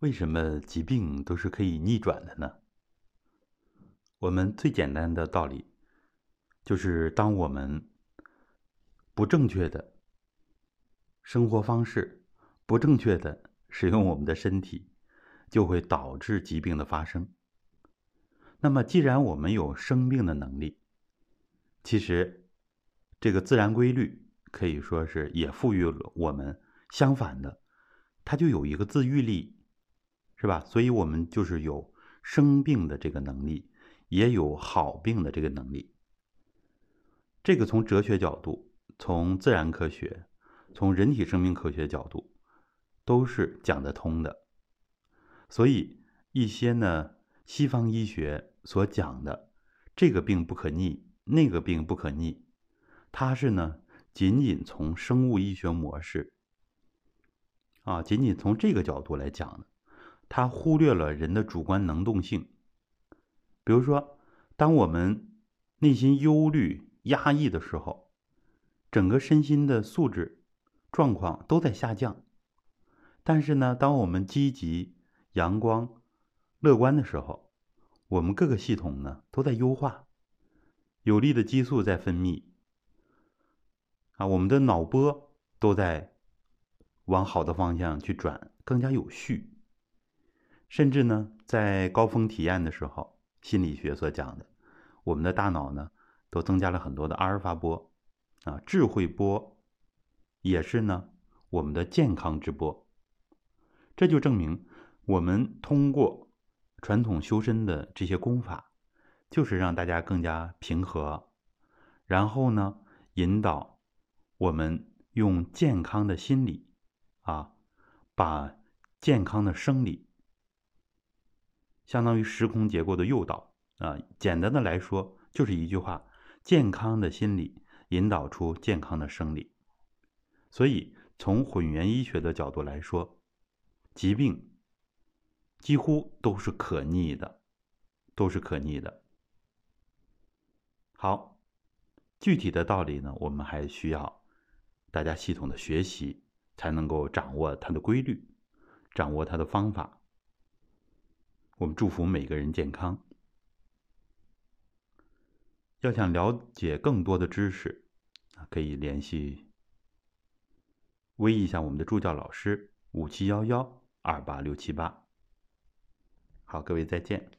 为什么疾病都是可以逆转的呢？我们最简单的道理就是，当我们不正确的生活方式、不正确的使用我们的身体，就会导致疾病的发生。那么，既然我们有生病的能力，其实这个自然规律可以说是也赋予了我们相反的，它就有一个自愈力。是吧？所以，我们就是有生病的这个能力，也有好病的这个能力。这个从哲学角度、从自然科学、从人体生命科学角度，都是讲得通的。所以，一些呢，西方医学所讲的这个病不可逆，那个病不可逆，它是呢，仅仅从生物医学模式啊，仅仅从这个角度来讲的。他忽略了人的主观能动性，比如说，当我们内心忧虑、压抑的时候，整个身心的素质状况都在下降。但是呢，当我们积极、阳光、乐观的时候，我们各个系统呢都在优化，有利的激素在分泌，啊，我们的脑波都在往好的方向去转，更加有序。甚至呢，在高峰体验的时候，心理学所讲的，我们的大脑呢，都增加了很多的阿尔法波，啊，智慧波，也是呢，我们的健康之波。这就证明，我们通过传统修身的这些功法，就是让大家更加平和，然后呢，引导我们用健康的心理，啊，把健康的生理。相当于时空结构的诱导啊，简单的来说就是一句话：健康的心理引导出健康的生理。所以从混元医学的角度来说，疾病几乎都是可逆的，都是可逆的。好，具体的道理呢，我们还需要大家系统的学习，才能够掌握它的规律，掌握它的方法。我们祝福每个人健康。要想了解更多的知识，可以联系微一下我们的助教老师五七幺幺二八六七八。好，各位再见。